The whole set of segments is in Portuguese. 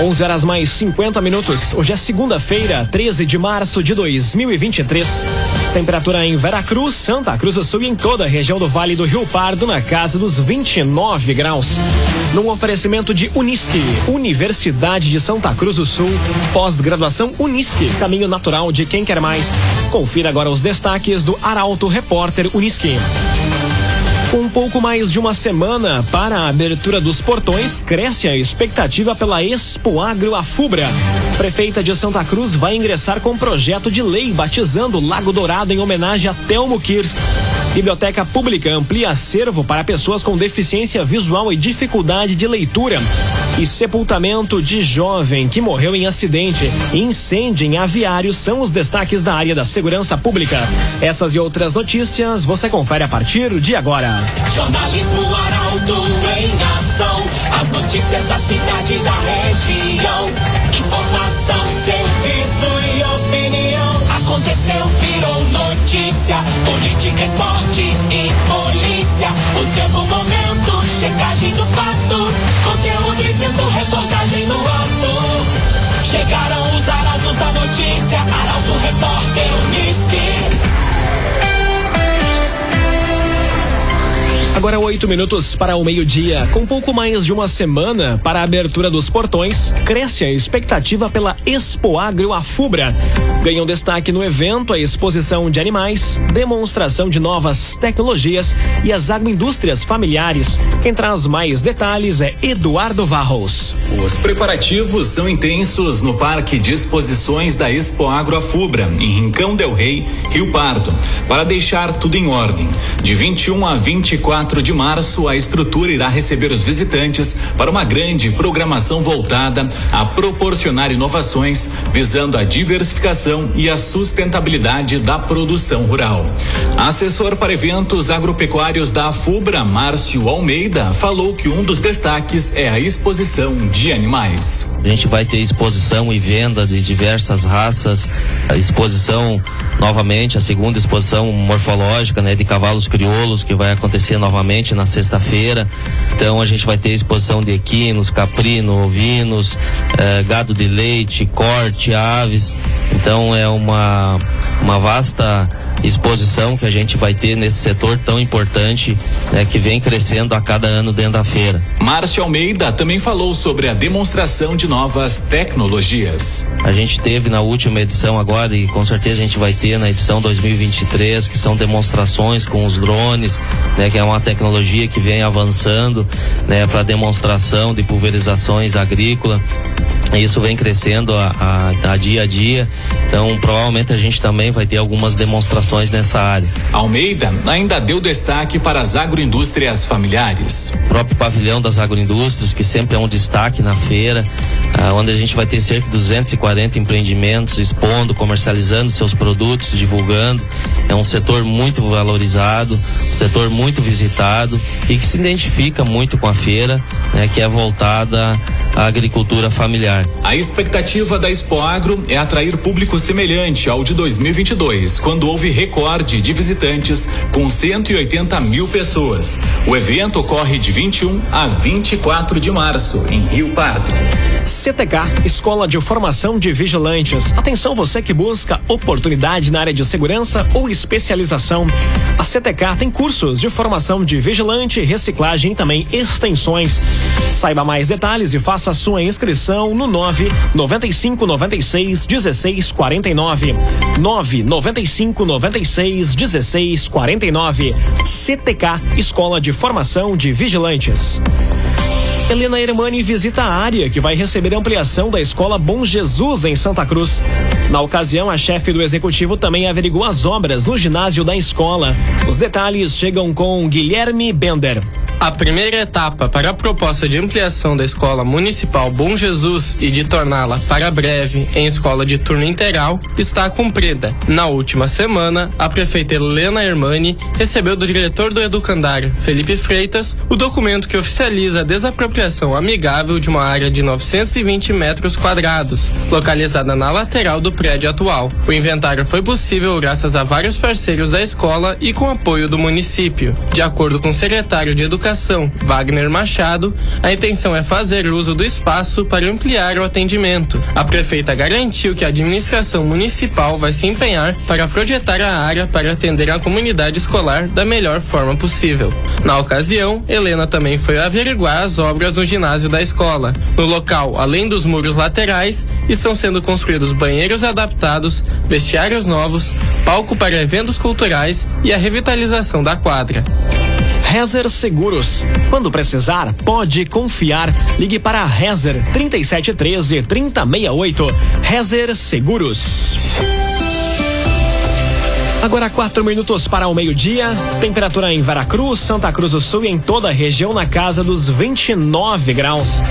11 horas mais 50 minutos. Hoje é segunda-feira, 13 de março de 2023. Temperatura em Veracruz, Santa Cruz do Sul e em toda a região do Vale do Rio Pardo na casa dos 29 graus. Num oferecimento de Unisque, Universidade de Santa Cruz do Sul, pós-graduação Unisque, caminho natural de quem quer mais. Confira agora os destaques do Arauto Repórter Unisque. Com pouco mais de uma semana para a abertura dos portões, cresce a expectativa pela Expo Agro Afubra. Prefeita de Santa Cruz vai ingressar com projeto de lei batizando Lago Dourado em homenagem a Telmo Kirst. Biblioteca Pública amplia acervo para pessoas com deficiência visual e dificuldade de leitura. E sepultamento de jovem que morreu em acidente incêndio em aviário são os destaques da área da segurança pública. Essas e outras notícias você confere a partir de agora. Jornalismo Arauto em ação. As notícias da cidade e da região. Informação, serviço e opinião. Aconteceu, virou notícia. Política, esporte e polícia. O tempo, momento, checagem do fato. Conteúdo dizendo, reportagem no ato. Chegaram Agora oito minutos para o meio-dia. Com pouco mais de uma semana para a abertura dos portões, cresce a expectativa pela Expo Agro Afubra. Ganham destaque no evento a exposição de animais, demonstração de novas tecnologias e as agroindústrias familiares. Quem traz mais detalhes é Eduardo Varros. Os preparativos são intensos no Parque de Exposições da Expo Agro Afubra, em Rincão del Rei, Rio Pardo, para deixar tudo em ordem. De 21 a 24 4 de março, a estrutura irá receber os visitantes para uma grande programação voltada a proporcionar inovações visando a diversificação e a sustentabilidade da produção rural. Assessor para eventos agropecuários da FUBRA, Márcio Almeida, falou que um dos destaques é a exposição de animais. A gente vai ter exposição e venda de diversas raças, a exposição novamente, a segunda exposição morfológica, né, de cavalos crioulos que vai acontecer novamente novamente na sexta-feira. Então a gente vai ter exposição de equinos, caprino, ovinos, eh, gado de leite, corte, aves. Então é uma, uma vasta exposição que a gente vai ter nesse setor tão importante né, que vem crescendo a cada ano dentro da feira. Márcio Almeida também falou sobre a demonstração de novas tecnologias. A gente teve na última edição agora e com certeza a gente vai ter na edição 2023 que são demonstrações com os drones, né, que é uma tecnologia que vem avançando, né, para demonstração de pulverizações agrícolas. Isso vem crescendo a, a, a, dia a dia, então provavelmente a gente também vai ter algumas demonstrações nessa área. Almeida ainda deu destaque para as agroindústrias familiares. O próprio pavilhão das agroindústrias, que sempre é um destaque na feira, ah, onde a gente vai ter cerca de 240 empreendimentos expondo, comercializando seus produtos, divulgando. É um setor muito valorizado, um setor muito visitado e que se identifica muito com a feira, né, que é voltada à agricultura familiar. A expectativa da Expo Agro é atrair público semelhante ao de 2022, quando houve recorde de visitantes com 180 mil pessoas. O evento ocorre de 21 a 24 de março, em Rio Pardo. CTK, Escola de Formação de Vigilantes. Atenção você que busca oportunidade na área de segurança ou especialização. A CTK tem cursos de formação de vigilante, reciclagem e também extensões. Saiba mais detalhes e faça sua inscrição no 9 95 96 16 49. 9 95 96 16 49. CTK, Escola de Formação de Vigilantes. Helena Hermani visita a área que vai receber ampliação da Escola Bom Jesus em Santa Cruz. Na ocasião, a chefe do executivo também averigou as obras no ginásio da escola. Os detalhes chegam com Guilherme Bender. A primeira etapa para a proposta de ampliação da Escola Municipal Bom Jesus e de torná-la para breve em escola de turno integral está cumprida. Na última semana, a prefeita Helena Hermani recebeu do diretor do educandário, Felipe Freitas, o documento que oficializa a desapropriação amigável de uma área de 920 metros quadrados, localizada na lateral do prédio atual. O inventário foi possível graças a vários parceiros da escola e com apoio do município. De acordo com o secretário de Educação Educação, Wagner Machado, a intenção é fazer uso do espaço para ampliar o atendimento. A prefeita garantiu que a administração municipal vai se empenhar para projetar a área para atender a comunidade escolar da melhor forma possível. Na ocasião, Helena também foi averiguar as obras no ginásio da escola. No local, além dos muros laterais, estão sendo construídos banheiros adaptados, vestiários novos, palco para eventos culturais e a revitalização da quadra. Rezer Seguros. Quando precisar, pode confiar. Ligue para Rezer 3713 3068. Rezer Seguros. Agora quatro minutos para o meio-dia. Temperatura em Veracruz, Santa Cruz do Sul e em toda a região na casa dos 29 graus.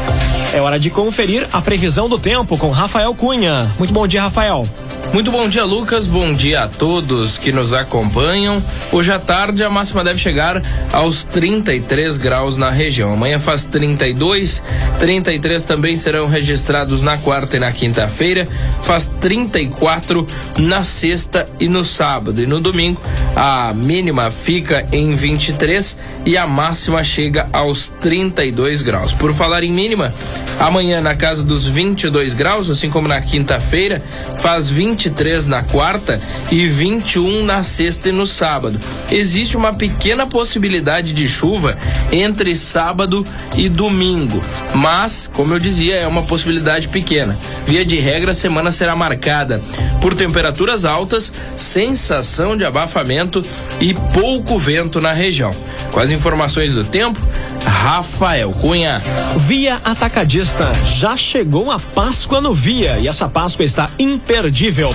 É hora de conferir a previsão do tempo com Rafael Cunha. Muito bom dia, Rafael. Muito bom dia, Lucas. Bom dia a todos que nos acompanham. Hoje à tarde a máxima deve chegar aos 33 graus na região. Amanhã faz 32, 33 também serão registrados na quarta e na quinta-feira. Faz 34 na sexta e no sábado. E no domingo a mínima fica em 23 e a máxima chega aos 32 graus. Por falar em mínima, amanhã na casa dos 22 graus, assim como na quinta-feira, faz 20 23 na quarta e 21 na sexta e no sábado. Existe uma pequena possibilidade de chuva entre sábado e domingo, mas, como eu dizia, é uma possibilidade pequena. Via de regra, a semana será marcada por temperaturas altas, sensação de abafamento e pouco vento na região. Com as informações do tempo, Rafael Cunha. Via Atacadista. Já chegou a Páscoa no Via e essa Páscoa está imperdível.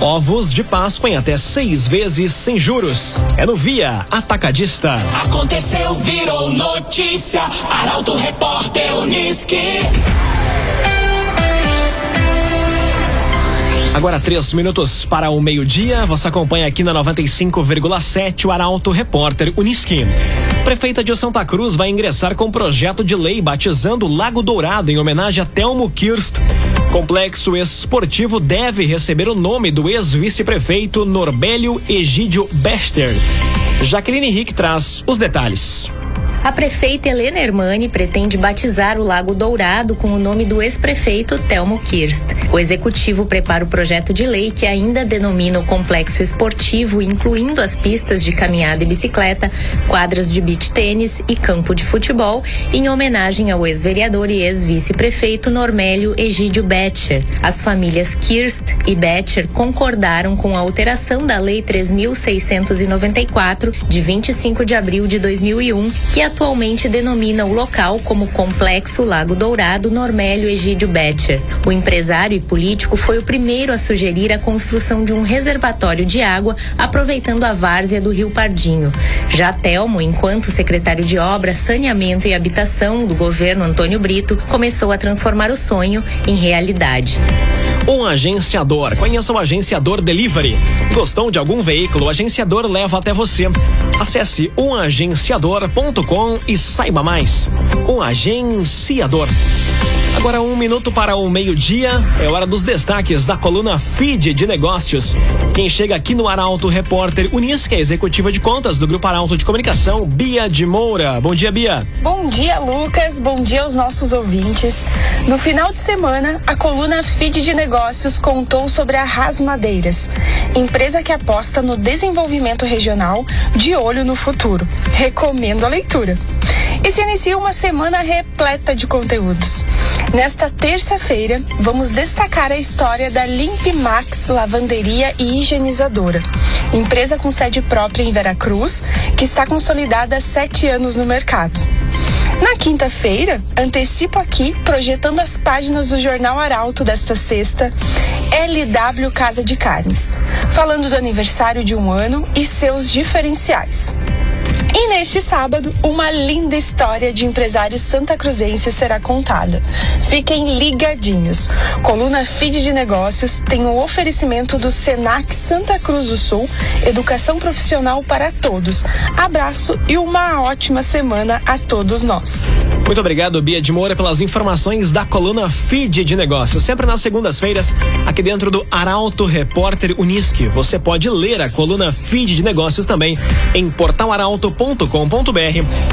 Ovos de Páscoa em até seis vezes sem juros. É no Via Atacadista. Aconteceu, virou notícia. Arauto Repórter Uniski. Agora três minutos para o meio-dia. Você acompanha aqui na 95,7 o Arauto Repórter Uniski. Prefeita de Santa Cruz vai ingressar com projeto de lei batizando Lago Dourado em homenagem a Telmo Kirst. Complexo esportivo deve receber o nome do ex-vice-prefeito Norbélio Egídio Bester. Jaqueline Henrique traz os detalhes. A prefeita Helena Hermani pretende batizar o Lago Dourado com o nome do ex-prefeito Telmo Kirst. O executivo prepara o projeto de lei que ainda denomina o complexo esportivo, incluindo as pistas de caminhada e bicicleta, quadras de beach tênis e campo de futebol, em homenagem ao ex-vereador e ex-vice-prefeito Normélio Egídio Betcher. As famílias Kirst e Betcher concordaram com a alteração da Lei 3.694, de 25 de abril de 2001, que atualmente denomina o local como Complexo Lago Dourado Normélio Egídio Betcher. O empresário e político foi o primeiro a sugerir a construção de um reservatório de água aproveitando a várzea do Rio Pardinho. Já Telmo, enquanto secretário de Obras, Saneamento e Habitação do governo Antônio Brito, começou a transformar o sonho em realidade. Um agenciador. Conheça o Agenciador Delivery. Gostou de algum veículo? O agenciador leva até você. Acesse umagenciador.com e saiba mais. Um agenciador. Agora um minuto para o meio-dia, é hora dos destaques da coluna Feed de Negócios. Quem chega aqui no Arauto Repórter Unisca, executiva de contas do Grupo Arauto de Comunicação, Bia de Moura. Bom dia, Bia. Bom dia, Lucas. Bom dia aos nossos ouvintes. No final de semana, a coluna Feed de Negócios contou sobre a Ras Madeiras, empresa que aposta no desenvolvimento regional de olho no futuro. Recomendo a leitura. E se inicia uma semana repleta de conteúdos. Nesta terça-feira, vamos destacar a história da Limp Max Lavanderia e Higienizadora, empresa com sede própria em Veracruz, que está consolidada há sete anos no mercado. Na quinta-feira, antecipo aqui, projetando as páginas do Jornal Arauto desta sexta, LW Casa de Carnes, falando do aniversário de um ano e seus diferenciais. E neste sábado, uma linda história de empresários santacruzenses será contada. Fiquem ligadinhos. Coluna Feed de Negócios tem o oferecimento do Senac Santa Cruz do Sul, educação profissional para todos. Abraço e uma ótima semana a todos nós. Muito obrigado, Bia de Moura, pelas informações da coluna Feed de Negócios. Sempre nas segundas-feiras, aqui dentro do Arauto Repórter Unisque. Você pode ler a coluna Feed de Negócios também em portalarauto.com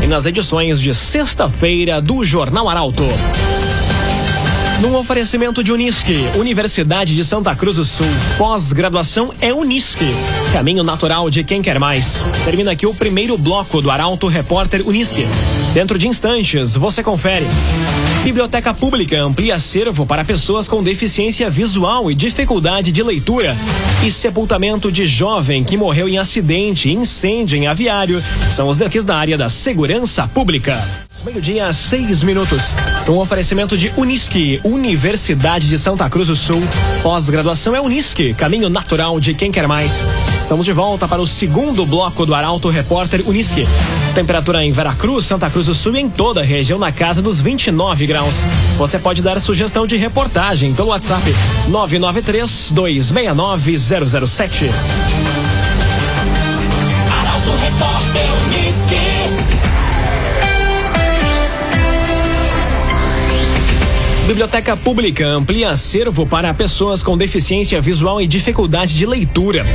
e nas edições de sexta-feira do Jornal Arauto. Num oferecimento de Unisque, Universidade de Santa Cruz do Sul. Pós-graduação é Unisque. Caminho natural de quem quer mais. Termina aqui o primeiro bloco do Arauto Repórter Unisque. Dentro de instantes, você confere. Biblioteca Pública amplia acervo para pessoas com deficiência visual e dificuldade de leitura. E sepultamento de jovem que morreu em acidente e incêndio em aviário são os daqui da área da segurança pública. Meio-dia, seis minutos. Um oferecimento de Unisque, Universidade de Santa Cruz do Sul. Pós-graduação é Unisque, caminho natural de quem quer mais. Estamos de volta para o segundo bloco do Arauto Repórter Unisque. Temperatura em Veracruz, Santa Cruz do Sul e em toda a região na casa dos 29 graus. Você pode dar sugestão de reportagem pelo WhatsApp 993 269 007. Arauto Repórter Biblioteca Pública amplia acervo para pessoas com deficiência visual e dificuldade de leitura.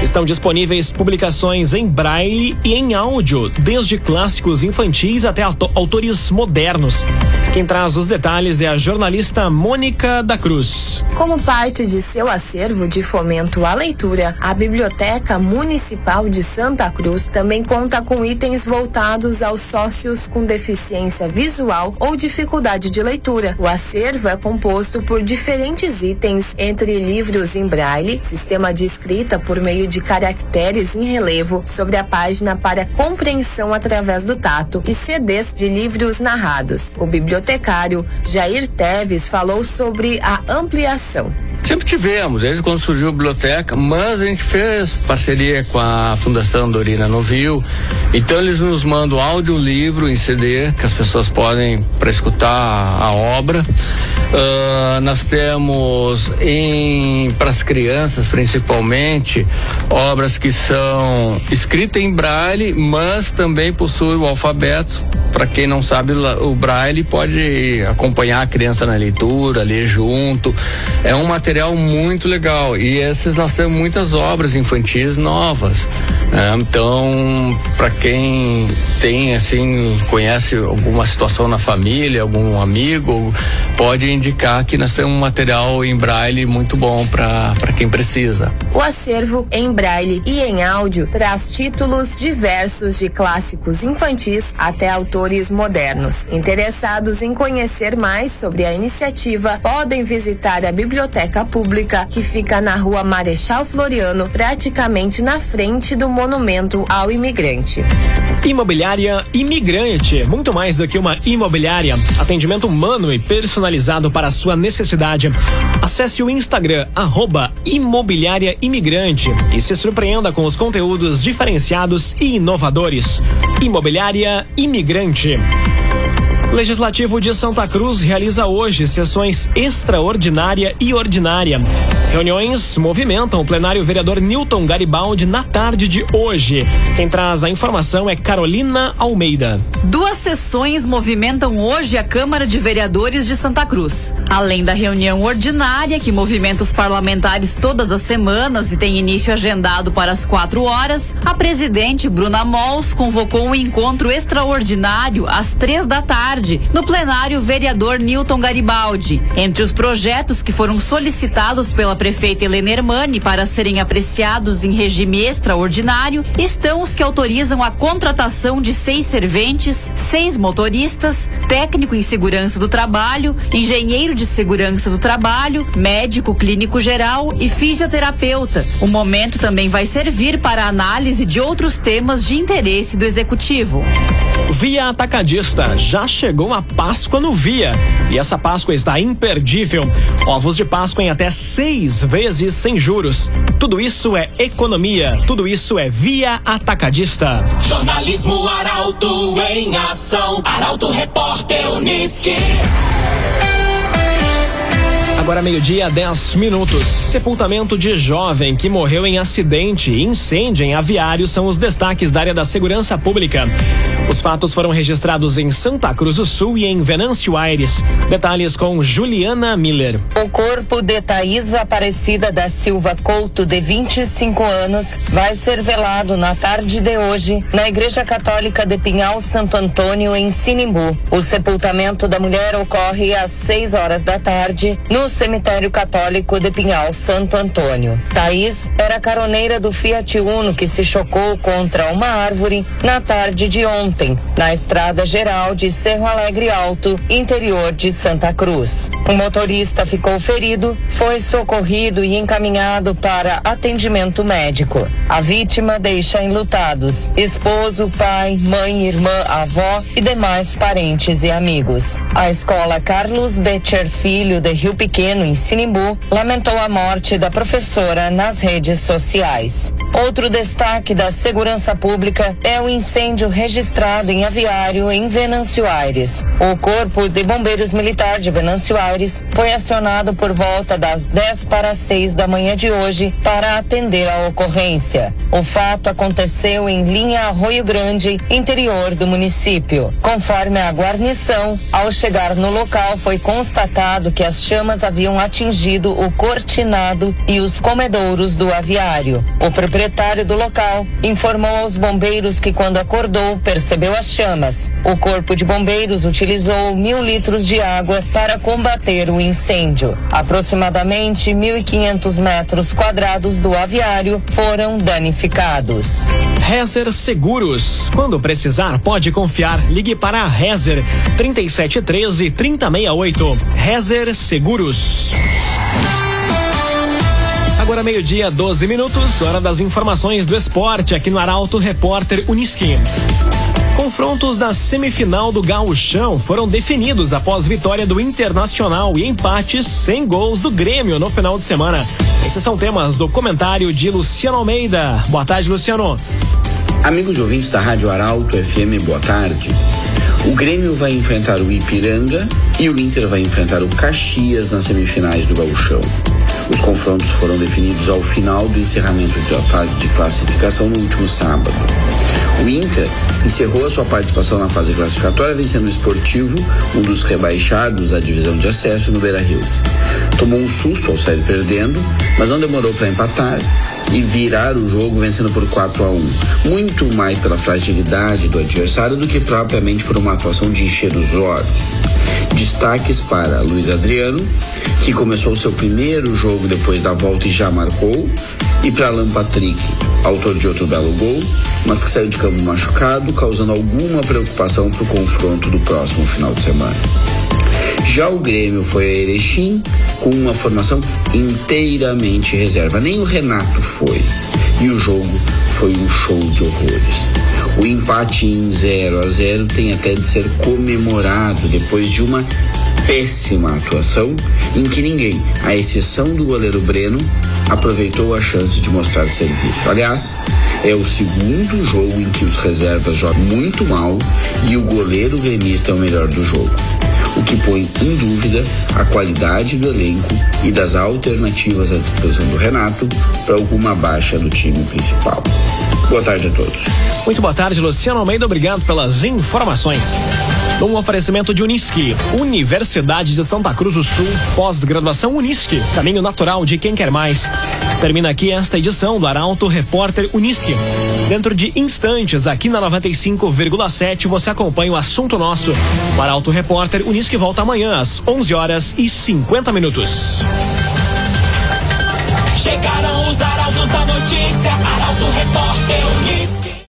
Estão disponíveis publicações em braille e em áudio, desde clássicos infantis até autores modernos. Quem traz os detalhes é a jornalista Mônica da Cruz. Como parte de seu acervo de fomento à leitura, a Biblioteca Municipal de Santa Cruz também conta com itens voltados aos sócios com deficiência visual ou dificuldade de leitura. O acervo é composto por diferentes itens, entre livros em braille, sistema de escrita por meio de caracteres em relevo sobre a página para compreensão através do tato e CDs de livros narrados. O bibliotecário Jair Teves falou sobre a ampliação Sempre tivemos, desde quando surgiu a biblioteca, mas a gente fez parceria com a Fundação Dorina Novil. Então eles nos mandam audiolivro em CD que as pessoas podem para escutar a obra. Uh, nós temos em para as crianças principalmente obras que são escritas em braille, mas também possuem o alfabeto. Para quem não sabe o braille pode acompanhar a criança na leitura, ler junto. É um material muito legal e esses nós temos muitas obras infantis novas. Né? Então, para quem tem assim conhece alguma situação na família, algum amigo, pode indicar que nós temos um material em braille muito bom para quem precisa. O acervo em braille e em áudio traz títulos diversos de clássicos infantis até autores modernos. Interessados em conhecer mais sobre a iniciativa, podem visitar a Biblioteca Pública, que fica na rua Marechal Floriano, praticamente na frente do Monumento ao Imigrante. Imobiliária Imigrante, muito mais do que uma imobiliária. Atendimento humano e personalizado para a sua necessidade. Acesse o Instagram, arroba Imobiliária Imigrante e se surpreenda com os conteúdos diferenciados e inovadores. Imobiliária Imigrante. Legislativo de Santa Cruz realiza hoje sessões extraordinária e ordinária. Reuniões movimentam o plenário vereador Newton Garibaldi na tarde de hoje. Quem traz a informação é Carolina Almeida. Duas sessões movimentam hoje a Câmara de Vereadores de Santa Cruz. Além da reunião ordinária, que movimenta os parlamentares todas as semanas e tem início agendado para as quatro horas, a presidente Bruna Mols convocou um encontro extraordinário às três da tarde, no plenário vereador Newton Garibaldi. Entre os projetos que foram solicitados pela prefeita Helena Hermani para serem apreciados em regime extraordinário estão os que autorizam a contratação de seis serventes, seis motoristas, técnico em segurança do trabalho, engenheiro de segurança do trabalho, médico clínico geral e fisioterapeuta. O momento também vai servir para análise de outros temas de interesse do executivo. Via Atacadista, já chegou a Páscoa no Via. E essa Páscoa está imperdível. Ovos de Páscoa em até seis vezes sem juros. Tudo isso é economia, tudo isso é Via Atacadista. Jornalismo Arauto em ação. Arauto Repórter Unisque. Agora meio-dia, 10 minutos. Sepultamento de jovem que morreu em acidente e incêndio em aviário são os destaques da área da segurança pública. Os fatos foram registrados em Santa Cruz do Sul e em Venâncio Aires. Detalhes com Juliana Miller. O corpo de Thaís Aparecida da Silva Couto, de 25 anos, vai ser velado na tarde de hoje na Igreja Católica de Pinhal Santo Antônio, em Sinimbu. O sepultamento da mulher ocorre às 6 horas da tarde no cemitério católico de Pinhal Santo Antônio. Thaís era caroneira do Fiat Uno que se chocou contra uma árvore na tarde de ontem, na estrada geral de Cerro Alegre Alto, interior de Santa Cruz. O motorista ficou ferido, foi socorrido e encaminhado para atendimento médico. A vítima deixa enlutados esposo, pai, mãe, irmã, avó e demais parentes e amigos. A escola Carlos Betcher Filho de Rio Pequeno, em Sinimbu, lamentou a morte da professora nas redes sociais. Outro destaque da segurança pública é o incêndio registrado em aviário em Venâncio Aires. O Corpo de Bombeiros Militar de Venâncio Aires foi acionado por volta das 10 para 6 da manhã de hoje para atender a ocorrência. O fato aconteceu em linha Arroio Grande, interior do município. Conforme a guarnição, ao chegar no local foi constatado que as chamas haviam atingido o cortinado e os comedouros do aviário. O proprietário do local informou aos bombeiros que quando acordou percebeu as chamas. O corpo de bombeiros utilizou mil litros de água para combater o incêndio. Aproximadamente 1.500 metros quadrados do aviário foram danificados. Rezer Seguros. Quando precisar, pode confiar. Ligue para a Rezer 3713 3068. Rezer Seguros. Agora meio-dia, 12 minutos, hora das informações do esporte aqui no Arauto Repórter Uniski. Confrontos da semifinal do Gauchão foram definidos após vitória do Internacional e empates sem gols do Grêmio no final de semana. Esses são temas do comentário de Luciano Almeida. Boa tarde, Luciano. Amigos ouvintes da Rádio Arauto FM, boa tarde. O Grêmio vai enfrentar o Ipiranga e o Inter vai enfrentar o Caxias nas semifinais do Gauchão. Os confrontos foram definidos ao final do encerramento da fase de classificação no último sábado. O Inter encerrou a sua participação na fase classificatória vencendo o Esportivo, um dos rebaixados à divisão de acesso no Beira-Rio. Tomou um susto ao sair perdendo, mas não demorou para empatar e virar o jogo vencendo por 4 a 1. Muito mais pela fragilidade do adversário do que propriamente por uma atuação de encher os olhos. Destaques para Luiz Adriano, que começou seu primeiro jogo depois da volta e já marcou, e para Alan Patrick, autor de outro belo gol, mas que saiu de campo machucado, causando alguma preocupação para o confronto do próximo final de semana. Já o Grêmio foi a Erechim com uma formação inteiramente reserva. Nem o Renato foi. E o jogo foi um show de horrores. O empate em 0 a 0 tem até de ser comemorado depois de uma péssima atuação em que ninguém, à exceção do goleiro Breno, aproveitou a chance de mostrar serviço. Aliás, é o segundo jogo em que os reservas jogam muito mal e o goleiro gremista é o melhor do jogo o que põe em dúvida a qualidade do elenco e das alternativas à disposição do Renato para alguma baixa do time principal. Boa tarde a todos. Muito boa tarde, Luciano Almeida. Obrigado pelas informações. Um oferecimento de Unisque, Universidade de Santa Cruz do Sul, pós-graduação Unisque, caminho natural de quem quer mais. Termina aqui esta edição do Arauto Repórter Unisque. Dentro de instantes, aqui na 95,7, você acompanha o assunto nosso. O Arauto Repórter Unisque volta amanhã às 11 horas e 50 minutos. Chegaram os da notícia, Arauto Repórter Unisque.